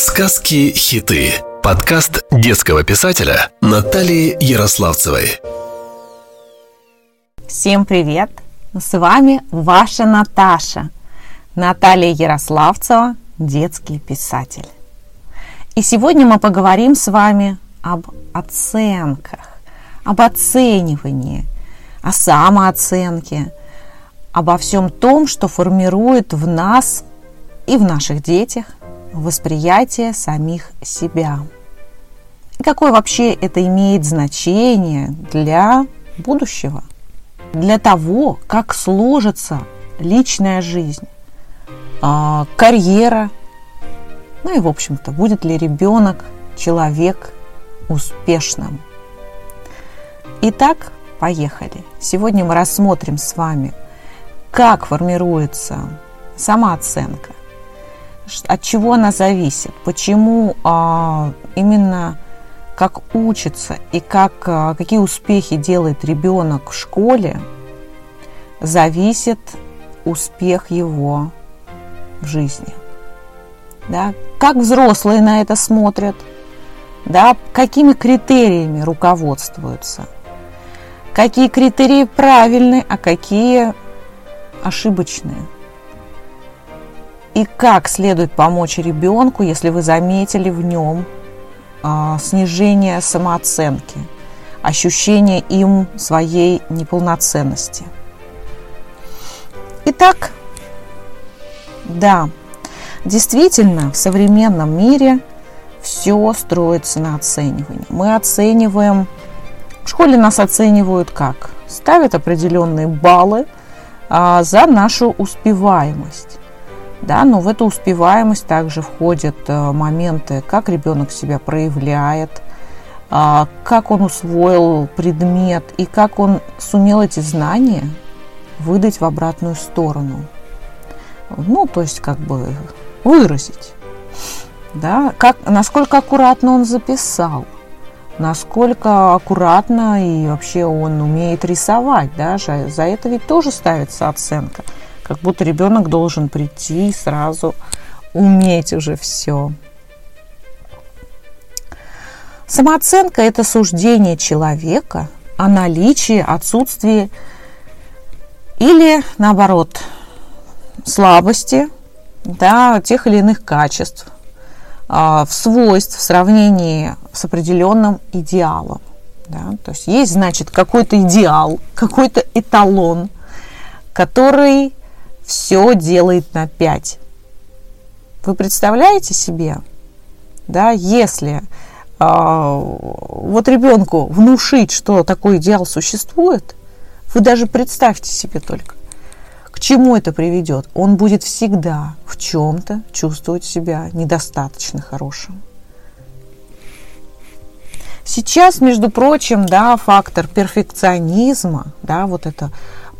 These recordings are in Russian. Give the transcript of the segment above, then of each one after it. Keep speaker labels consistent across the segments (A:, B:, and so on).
A: Сказки-хиты. Подкаст детского писателя Натальи Ярославцевой.
B: Всем привет! С вами ваша Наташа. Наталья Ярославцева, детский писатель. И сегодня мы поговорим с вами об оценках, об оценивании, о самооценке, обо всем том, что формирует в нас и в наших детях восприятие самих себя. И какое вообще это имеет значение для будущего, для того, как сложится личная жизнь, а, карьера, ну и, в общем-то, будет ли ребенок, человек успешным. Итак, поехали. Сегодня мы рассмотрим с вами, как формируется самооценка, от чего она зависит, почему а, именно как учится и как, а, какие успехи делает ребенок в школе, зависит успех его в жизни. Да? Как взрослые на это смотрят, да? какими критериями руководствуются, какие критерии правильные, а какие ошибочные – и как следует помочь ребенку, если вы заметили в нем а, снижение самооценки, ощущение им своей неполноценности. Итак, да, действительно, в современном мире все строится на оценивании. Мы оцениваем, в школе нас оценивают как? Ставят определенные баллы а, за нашу успеваемость. Да, но в эту успеваемость также входят э, моменты, как ребенок себя проявляет, а, как он усвоил предмет и как он сумел эти знания выдать в обратную сторону. Ну, то есть как бы выразить. Да, как, насколько аккуратно он записал, насколько аккуратно и вообще он умеет рисовать. Даже за это ведь тоже ставится оценка – как будто ребенок должен прийти и сразу уметь уже все. Самооценка – это суждение человека о наличии, отсутствии или, наоборот, слабости да, тех или иных качеств, а, в свойств в сравнении с определенным идеалом. Да? То есть есть, значит, какой-то идеал, какой-то эталон, который все делает на 5. Вы представляете себе, да, если э, вот ребенку внушить, что такой идеал существует, вы даже представьте себе только, к чему это приведет. Он будет всегда в чем-то чувствовать себя недостаточно хорошим. Сейчас, между прочим, да, фактор перфекционизма, да, вот это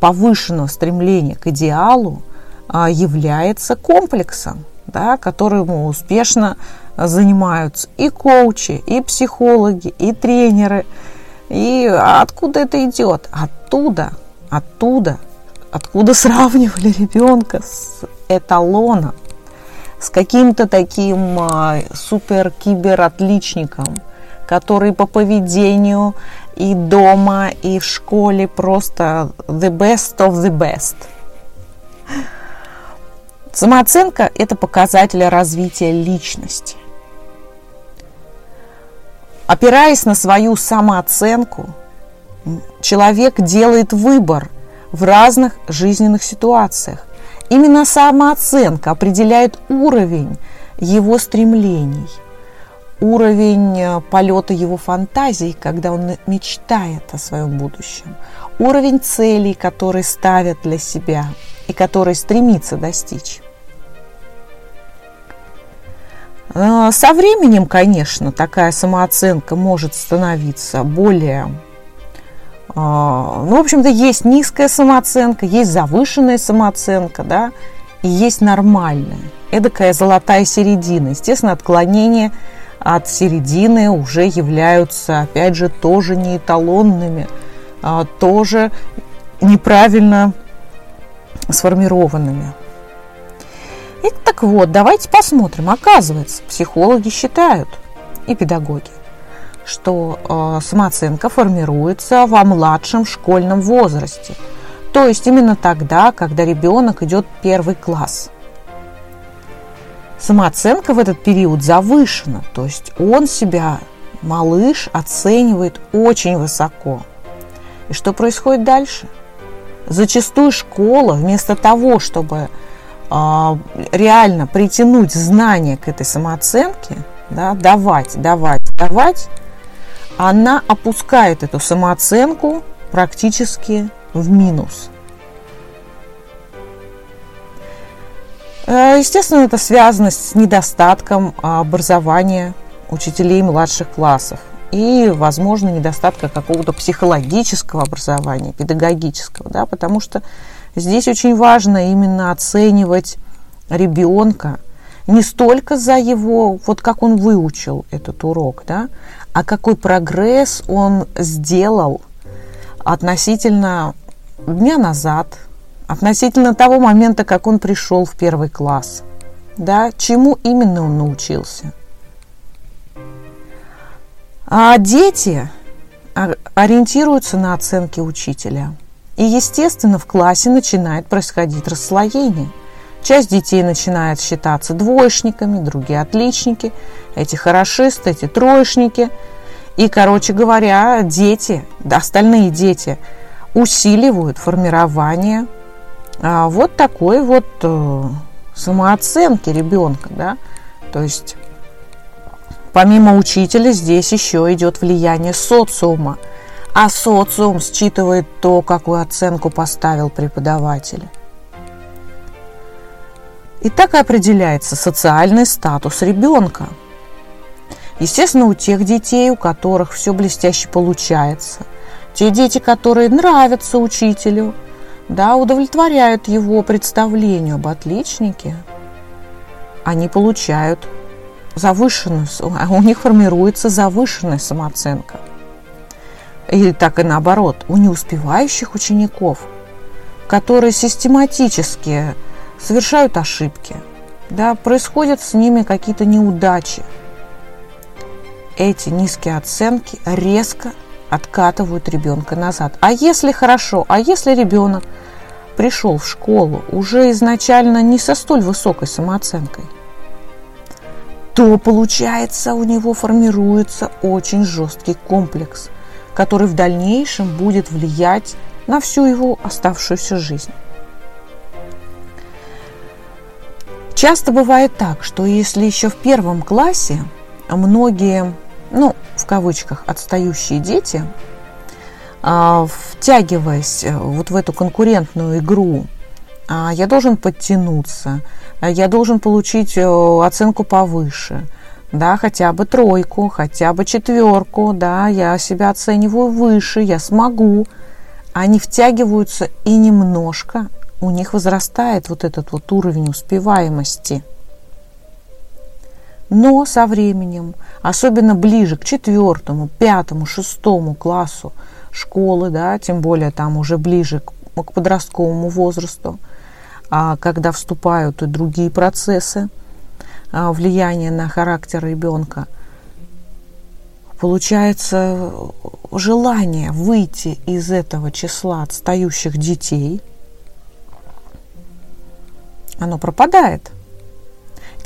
B: повышенного стремления к идеалу а, является комплексом, да, которым успешно занимаются и коучи, и психологи, и тренеры. И откуда это идет? Оттуда, оттуда, откуда сравнивали ребенка с эталоном, с каким-то таким а, супер-кибер-отличником, который по поведению и дома, и в школе просто the best of the best. Самооценка – это показатель развития личности. Опираясь на свою самооценку, человек делает выбор в разных жизненных ситуациях. Именно самооценка определяет уровень его стремлений – уровень э, полета его фантазий, когда он мечтает о своем будущем, уровень целей, которые ставят для себя и которые стремится достичь. Э, со временем, конечно, такая самооценка может становиться более... Э, ну, в общем-то, есть низкая самооценка, есть завышенная самооценка, да, и есть нормальная. Эдакая золотая середина. Естественно, отклонение – от середины уже являются, опять же, тоже не эталонными, а тоже неправильно сформированными. И так вот, давайте посмотрим. Оказывается, психологи считают и педагоги, что э, самооценка формируется во младшем школьном возрасте. То есть именно тогда, когда ребенок идет в первый класс. Самооценка в этот период завышена, то есть он себя, малыш, оценивает очень высоко. И что происходит дальше? Зачастую школа вместо того, чтобы а, реально притянуть знания к этой самооценке, да, давать, давать, давать, она опускает эту самооценку практически в минус. Естественно, это связано с недостатком образования учителей младших классов и, возможно, недостатка какого-то психологического образования, педагогического, да, потому что Здесь очень важно именно оценивать ребенка не столько за его, вот как он выучил этот урок, да, а какой прогресс он сделал относительно дня назад, относительно того момента, как он пришел в первый класс, да, чему именно он научился. А дети ориентируются на оценки учителя – и, естественно, в классе начинает происходить расслоение. Часть детей начинает считаться двоечниками, другие отличники, эти хорошисты, эти троечники. И, короче говоря, дети, остальные дети усиливают формирование а, вот такой вот э, самооценки ребенка, да, то есть помимо учителя здесь еще идет влияние социума – а социум считывает то, какую оценку поставил преподаватель. И так и определяется социальный статус ребенка. Естественно, у тех детей, у которых все блестяще получается, те дети, которые нравятся учителю, да, удовлетворяют его представлению об отличнике, они получают завышенную, у них формируется завышенная самооценка – или так и наоборот, у неуспевающих учеников, которые систематически совершают ошибки, да, происходят с ними какие-то неудачи. Эти низкие оценки резко откатывают ребенка назад. А если хорошо, а если ребенок пришел в школу уже изначально не со столь высокой самооценкой, то получается у него формируется очень жесткий комплекс – который в дальнейшем будет влиять на всю его оставшуюся жизнь. Часто бывает так, что если еще в первом классе многие, ну, в кавычках, отстающие дети, а, втягиваясь э, вот в эту конкурентную игру, а, я должен подтянуться, я должен получить э, оценку повыше – да, хотя бы тройку, хотя бы четверку, да, я себя оцениваю выше, я смогу. Они втягиваются и немножко у них возрастает вот этот вот уровень успеваемости. Но со временем, особенно ближе к четвертому, пятому, шестому классу школы, да, тем более там уже ближе к, к подростковому возрасту, а когда вступают и другие процессы, а, влияние на характер ребенка, получается желание выйти из этого числа отстающих детей, оно пропадает.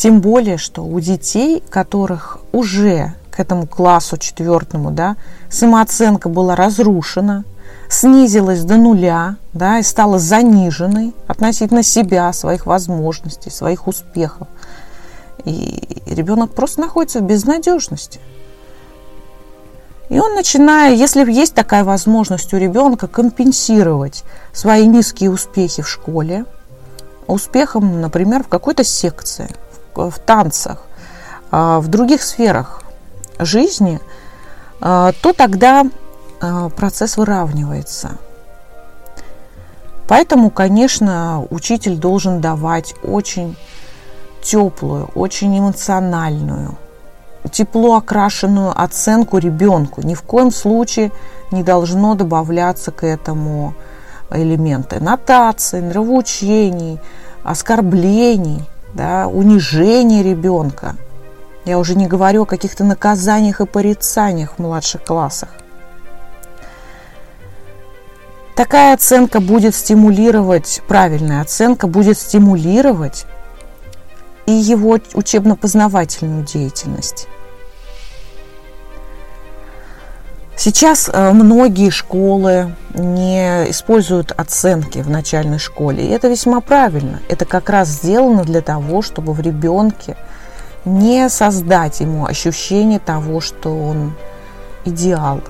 B: Тем более, что у детей, которых уже к этому классу четвертому, да, самооценка была разрушена, снизилась до нуля, да, и стала заниженной относительно себя, своих возможностей, своих успехов – и ребенок просто находится в безнадежности. И он начинает, если есть такая возможность у ребенка, компенсировать свои низкие успехи в школе, успехом, например, в какой-то секции, в, танцах, а, в других сферах жизни, а, то тогда а, процесс выравнивается. Поэтому, конечно, учитель должен давать очень теплую, очень эмоциональную, тепло окрашенную оценку ребенку. Ни в коем случае не должно добавляться к этому элементы нотации, нравоучений, оскорблений. Да, унижение ребенка. Я уже не говорю о каких-то наказаниях и порицаниях в младших классах. Такая оценка будет стимулировать, правильная оценка будет стимулировать и его учебно-познавательную деятельность. Сейчас э, многие школы не используют оценки в начальной школе. И это весьма правильно. Это как раз сделано для того, чтобы в ребенке не создать ему ощущение того, что он идеал,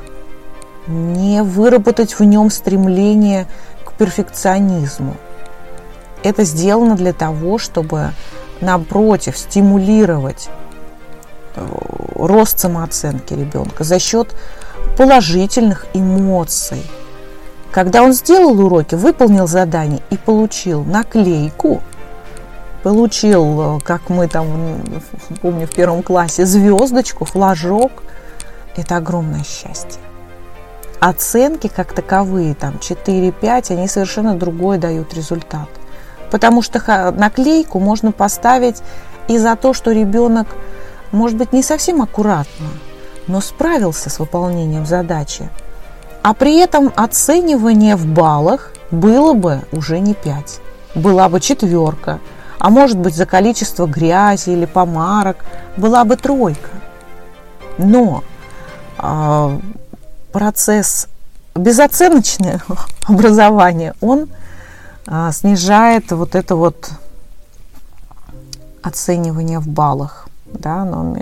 B: не выработать в нем стремление к перфекционизму. Это сделано для того, чтобы, напротив, стимулировать э, рост самооценки ребенка за счет положительных эмоций. Когда он сделал уроки, выполнил задание и получил наклейку, получил, как мы там, помню, в первом классе, звездочку, флажок, это огромное счастье. Оценки как таковые, там 4-5, они совершенно другой дают результат. Потому что наклейку можно поставить и за то, что ребенок, может быть, не совсем аккуратно, но справился с выполнением задачи. А при этом оценивание в баллах было бы уже не 5, была бы четверка, а может быть за количество грязи или помарок была бы тройка. Но э, процесс безоценочного образования, он э, снижает вот это вот оценивание в баллах. Да, но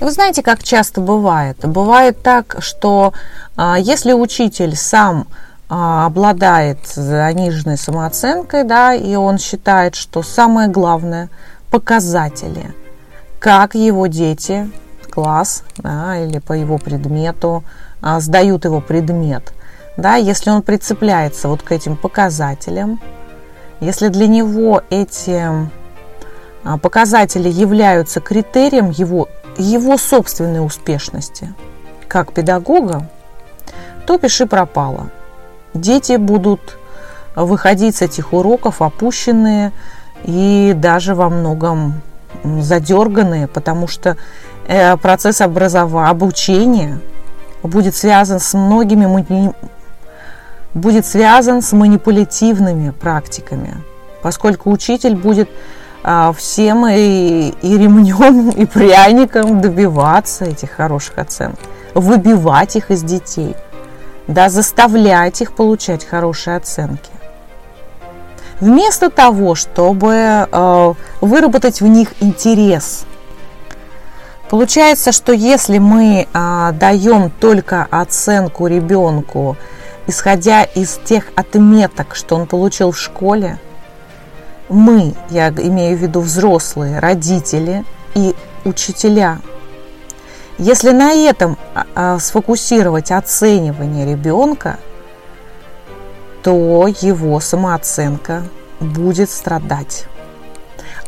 B: вы знаете, как часто бывает? Бывает так, что а, если учитель сам а, обладает заниженной самооценкой, да, и он считает, что самое главное показатели, как его дети, класс, да, или по его предмету а, сдают его предмет, да, если он прицепляется вот к этим показателям, если для него эти показатели являются критерием его его собственной успешности как педагога, то пиши пропало. Дети будут выходить с этих уроков опущенные и даже во многом задерганные, потому что э, процесс образования, обучения будет связан с многими будет связан с манипулятивными практиками, поскольку учитель будет всем и, и ремнем, и пряником добиваться этих хороших оценок, выбивать их из детей, да, заставлять их получать хорошие оценки. Вместо того, чтобы э, выработать в них интерес. Получается, что если мы э, даем только оценку ребенку, исходя из тех отметок, что он получил в школе, мы, я имею в виду взрослые, родители и учителя, если на этом а, а, сфокусировать оценивание ребенка, то его самооценка будет страдать.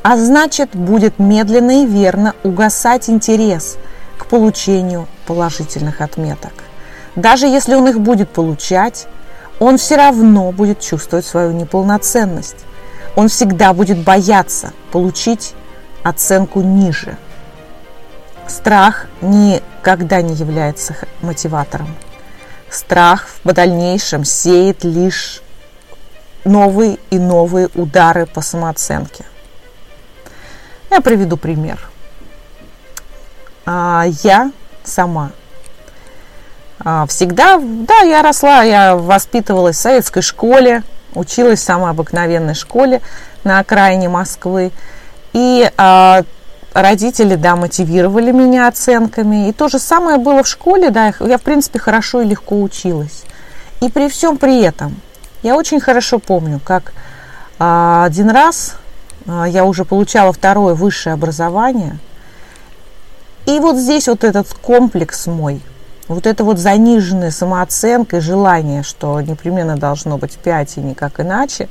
B: А значит, будет медленно и верно угасать интерес к получению положительных отметок. Даже если он их будет получать, он все равно будет чувствовать свою неполноценность он всегда будет бояться получить оценку ниже. Страх никогда не является мотиватором. Страх в дальнейшем сеет лишь новые и новые удары по самооценке. Я приведу пример. А, я сама а, всегда, да, я росла, я воспитывалась в советской школе, Училась в самой обыкновенной школе на окраине Москвы. И э, родители, да, мотивировали меня оценками. И то же самое было в школе, да, я, в принципе, хорошо и легко училась. И при всем при этом я очень хорошо помню, как э, один раз э, я уже получала второе высшее образование. И вот здесь вот этот комплекс мой – вот это вот заниженная самооценка и желание, что непременно должно быть 5 и никак иначе,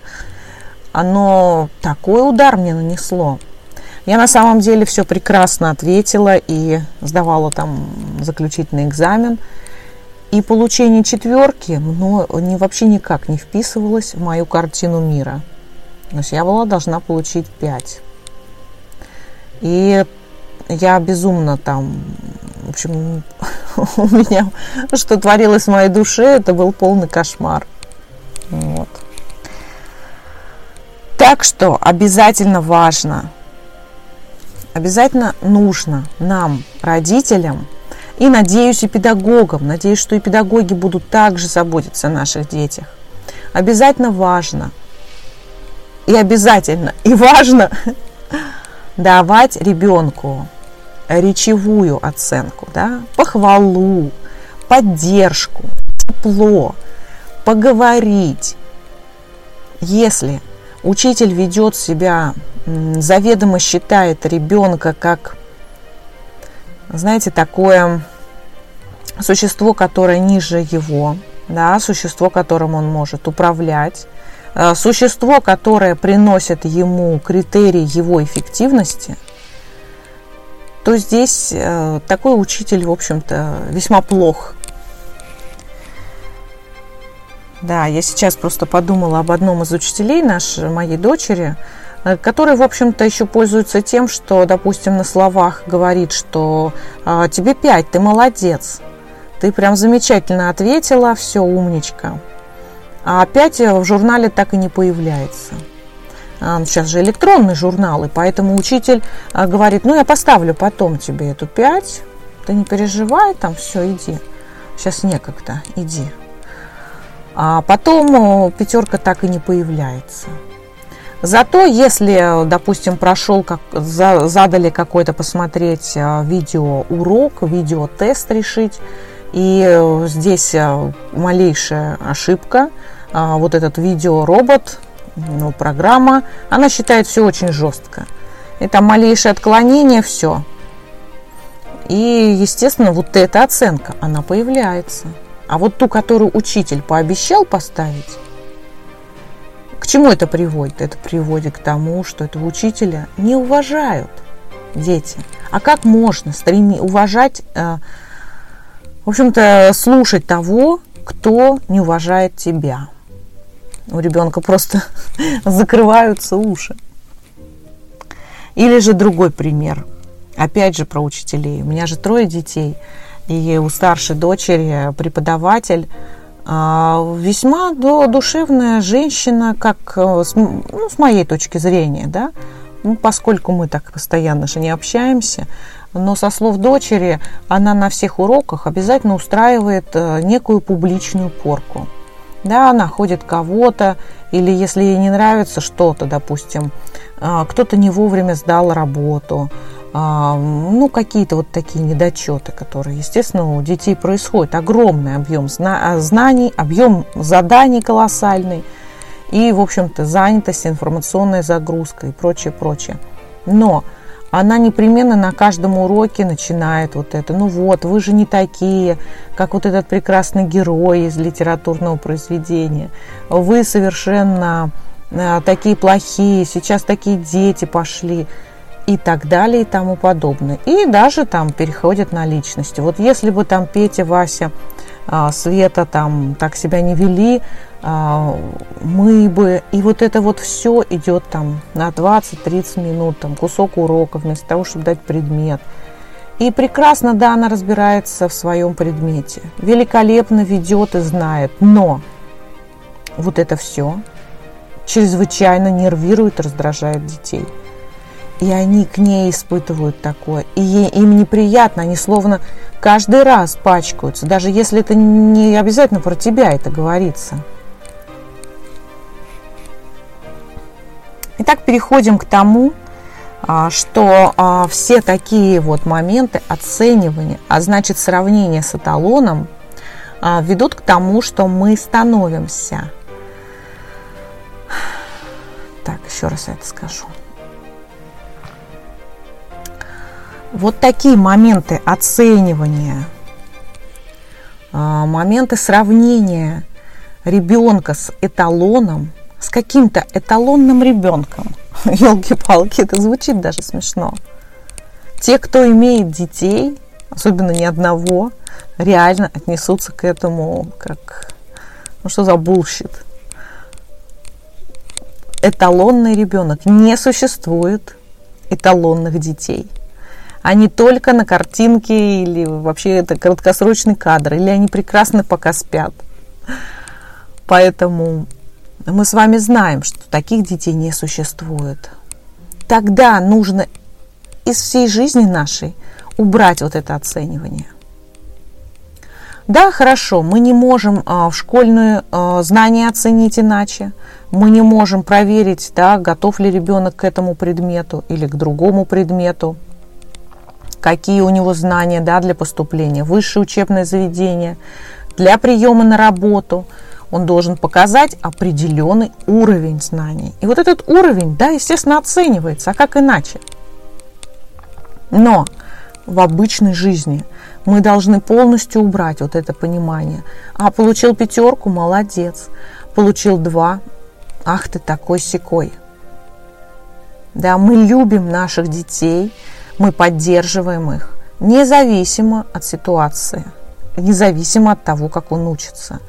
B: оно такой удар мне нанесло. Я на самом деле все прекрасно ответила и сдавала там заключительный экзамен. И получение четверки ну, не, вообще никак не вписывалось в мою картину мира. То есть я была должна получить 5. И я безумно там, в общем, у меня, что творилось в моей душе, это был полный кошмар. Вот. Так что обязательно важно, обязательно нужно нам, родителям, и надеюсь, и педагогам, надеюсь, что и педагоги будут также заботиться о наших детях. Обязательно важно, и обязательно, и важно давать ребенку речевую оценку, да, похвалу, поддержку, тепло, поговорить. Если учитель ведет себя, заведомо считает ребенка как, знаете, такое существо, которое ниже его, да, существо, которым он может управлять, э, существо, которое приносит ему критерии его эффективности – то здесь э, такой учитель, в общем-то, весьма плох. Да, я сейчас просто подумала об одном из учителей нашей, моей дочери, э, который, в общем-то, еще пользуется тем, что, допустим, на словах говорит, что э, тебе пять, ты молодец, ты прям замечательно ответила, все, умничка. А опять в журнале так и не появляется. А, сейчас же электронные журналы, поэтому учитель а, говорит, ну я поставлю потом тебе эту 5, ты не переживай, там все, иди. Сейчас некогда, иди. А потом пятерка так и не появляется. Зато если, допустим, прошел, как, задали какой-то посмотреть а, видеоурок, видеотест решить, и здесь малейшая ошибка, вот этот видеоробот ну, программа, она считает все очень жестко. Это малейшее отклонение, все. И, естественно, вот эта оценка, она появляется. А вот ту, которую учитель пообещал поставить, к чему это приводит? Это приводит к тому, что этого учителя не уважают дети. А как можно стреми, уважать, э, в общем-то, слушать того, кто не уважает тебя? У ребенка просто закрываются уши. Или же другой пример. Опять же про учителей. У меня же трое детей. И у старшей дочери преподаватель а, весьма душевная женщина, как э, ну, с моей точки зрения, да, ну, поскольку мы так постоянно же не общаемся, но со слов дочери она на всех уроках обязательно устраивает э, некую публичную порку да, находит кого-то, или если ей не нравится что-то, допустим, а, кто-то не вовремя сдал работу, а, ну, какие-то вот такие недочеты, которые, естественно, у детей происходят. Огромный объем а, знаний, объем заданий колоссальный и, в общем-то, занятость, информационная загрузка и прочее, прочее. Но она непременно на каждом уроке начинает вот это. Ну вот, вы же не такие, как вот этот прекрасный герой из литературного произведения. Вы совершенно э, такие плохие, сейчас такие дети пошли и так далее и тому подобное. И даже там переходят на личности. Вот если бы там Петя, Вася, а, Света там так себя не вели, мы бы, и вот это вот все идет там на 20-30 минут, там кусок урока вместо того, чтобы дать предмет. И прекрасно, да, она разбирается в своем предмете, великолепно ведет и знает, но вот это все чрезвычайно нервирует, раздражает детей. И они к ней испытывают такое. И ей, им неприятно, они словно каждый раз пачкаются, даже если это не обязательно про тебя это говорится. Итак, переходим к тому, а, что а, все такие вот моменты оценивания, а значит сравнения с эталоном, а, ведут к тому, что мы становимся. Так, еще раз это скажу. Вот такие моменты оценивания, моменты сравнения ребенка с эталоном – с каким-то эталонным ребенком. Елки-палки, это звучит даже смешно. Те, кто имеет детей, особенно не одного, реально отнесутся к этому как, ну что за bullshit. эталонный ребенок. Не существует эталонных детей. Они только на картинке или вообще это краткосрочный кадр, или они прекрасно пока спят. Поэтому мы с вами знаем, что таких детей не существует. Тогда нужно из всей жизни нашей убрать вот это оценивание. Да, хорошо, мы не можем а, в школьные а, знания оценить иначе. Мы не можем проверить, да, готов ли ребенок к этому предмету или к другому предмету. Какие у него знания да, для поступления в высшее учебное заведение, для приема на работу. Он должен показать определенный уровень знаний. И вот этот уровень, да, естественно, оценивается. А как иначе? Но в обычной жизни – мы должны полностью убрать вот это понимание. А, получил пятерку, молодец. Получил два, ах ты такой секой. Да, мы любим наших детей, мы поддерживаем их, независимо от ситуации, независимо от того, как он учится.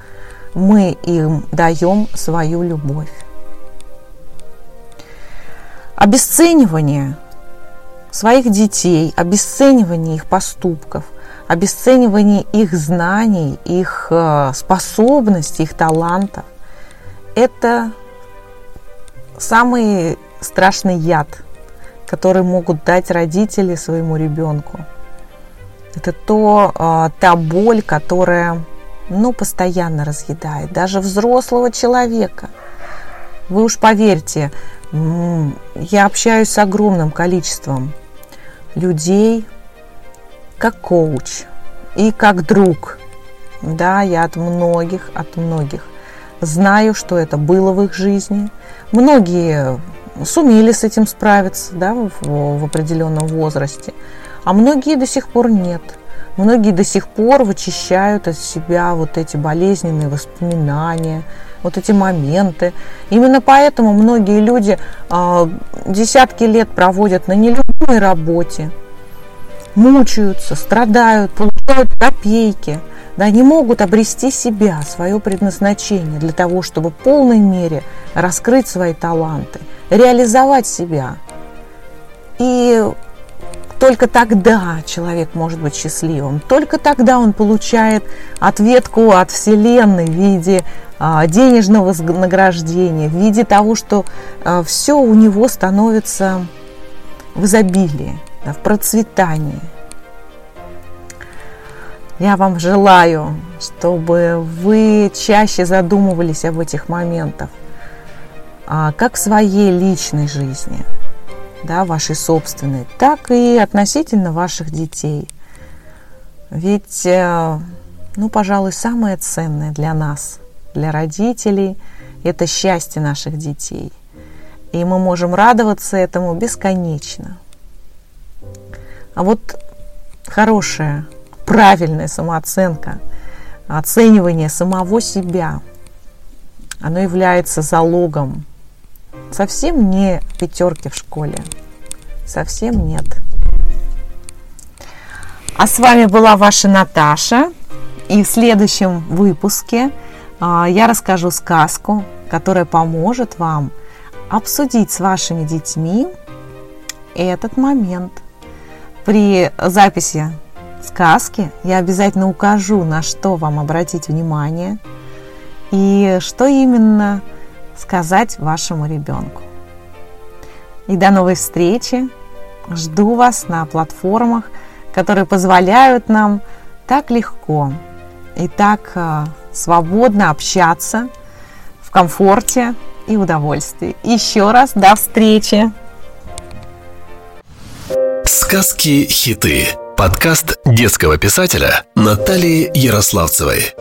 B: Мы им даем свою любовь. Обесценивание своих детей, обесценивание их поступков – обесценивание их знаний, их э, способностей, их талантов – это самый страшный яд, который могут дать родители своему ребенку. Это то, э, та боль, которая ну, постоянно разъедает даже взрослого человека. Вы уж поверьте, я общаюсь с огромным количеством людей, как коуч и как друг. Да, я от многих, от многих знаю, что это было в их жизни. Многие сумели с этим справиться да, в, в определенном возрасте, а многие до сих пор нет. Многие до сих пор вычищают от себя вот эти болезненные воспоминания, вот эти моменты. Именно поэтому многие люди э, десятки лет проводят на нелюбимой работе, мучаются, страдают, получают копейки, да, не могут обрести себя, свое предназначение для того, чтобы в полной мере раскрыть свои таланты, реализовать себя. И только тогда человек может быть счастливым. Только тогда он получает ответку от Вселенной в виде а, денежного награждения, в виде того, что а, все у него становится в изобилии в процветании. Я вам желаю, чтобы вы чаще задумывались об этих моментах, а, как в своей личной жизни, да, вашей собственной, так и относительно ваших детей. Ведь, э, ну, пожалуй, самое ценное для нас, для родителей, это счастье наших детей. И мы можем радоваться этому бесконечно – а вот хорошая, правильная самооценка, оценивание самого себя, оно является залогом совсем не пятерки в школе. Совсем нет. А с вами была ваша Наташа. И в следующем выпуске а, я расскажу сказку, которая поможет вам обсудить с вашими детьми этот момент – при записи сказки я обязательно укажу, на что вам обратить внимание и что именно сказать вашему ребенку. И до новой встречи. Жду вас на платформах, которые позволяют нам так легко и так э, свободно общаться в комфорте и удовольствии. Еще раз до встречи!
A: Сказки-хиты. Подкаст детского писателя Натальи Ярославцевой.